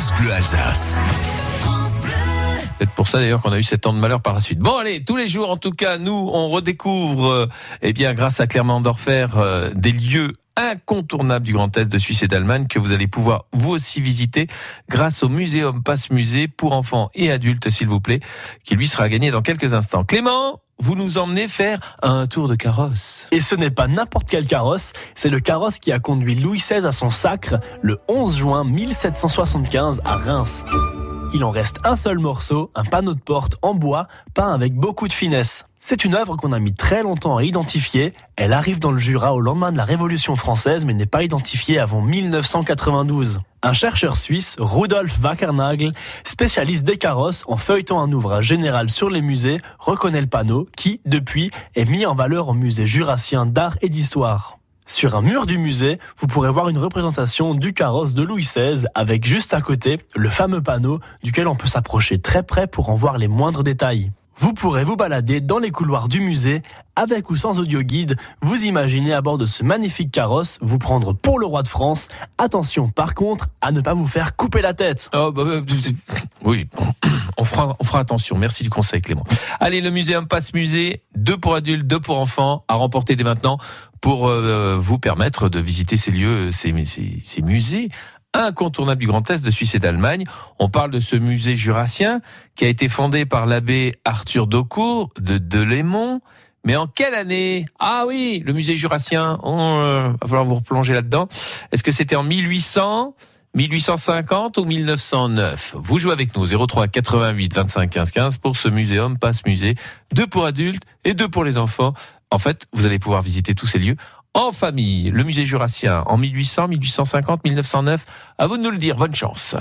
France Alsace. Pour ça d'ailleurs qu'on a eu sept ans de malheur par la suite. Bon allez, tous les jours en tout cas, nous on redécouvre, euh, eh bien grâce à Clermont Dorfer, euh, des lieux incontournables du Grand Est de Suisse et d'Allemagne que vous allez pouvoir vous aussi visiter grâce au Muséum Passe Musée pour enfants et adultes s'il vous plaît, qui lui sera gagné dans quelques instants. Clément, vous nous emmenez faire un tour de carrosse. Et ce n'est pas n'importe quel carrosse, c'est le carrosse qui a conduit Louis XVI à son sacre le 11 juin 1775 à Reims. Il en reste un seul morceau, un panneau de porte en bois, peint avec beaucoup de finesse. C'est une œuvre qu'on a mis très longtemps à identifier. Elle arrive dans le Jura au lendemain de la Révolution française, mais n'est pas identifiée avant 1992. Un chercheur suisse, Rudolf Wackernagel, spécialiste des carrosses, en feuilletant un ouvrage général sur les musées, reconnaît le panneau qui, depuis, est mis en valeur au musée jurassien d'art et d'histoire. Sur un mur du musée, vous pourrez voir une représentation du carrosse de Louis XVI avec juste à côté le fameux panneau duquel on peut s'approcher très près pour en voir les moindres détails. Vous pourrez vous balader dans les couloirs du musée, avec ou sans audio guide. Vous imaginez à bord de ce magnifique carrosse vous prendre pour le roi de France. Attention par contre à ne pas vous faire couper la tête. Oh, bah, bah, oui, on fera, on fera attention. Merci du conseil Clément. Allez, le muséum passe musée, deux pour adultes, deux pour enfants, à remporter dès maintenant pour euh, vous permettre de visiter ces lieux, ces, musées incontournables du Grand Est de Suisse et d'Allemagne. On parle de ce musée jurassien qui a été fondé par l'abbé Arthur Daucourt de Delémont. Mais en quelle année? Ah oui, le musée jurassien. On euh, va falloir vous replonger là-dedans. Est-ce que c'était en 1800 1850 ou 1909 Vous jouez avec nous 03 88 25 15 15 pour ce muséum passe musée, deux pour adultes et deux pour les enfants. En fait, vous allez pouvoir visiter tous ces lieux en famille. Le musée jurassien en 1800, 1850, 1909. À vous de nous le dire. Bonne chance.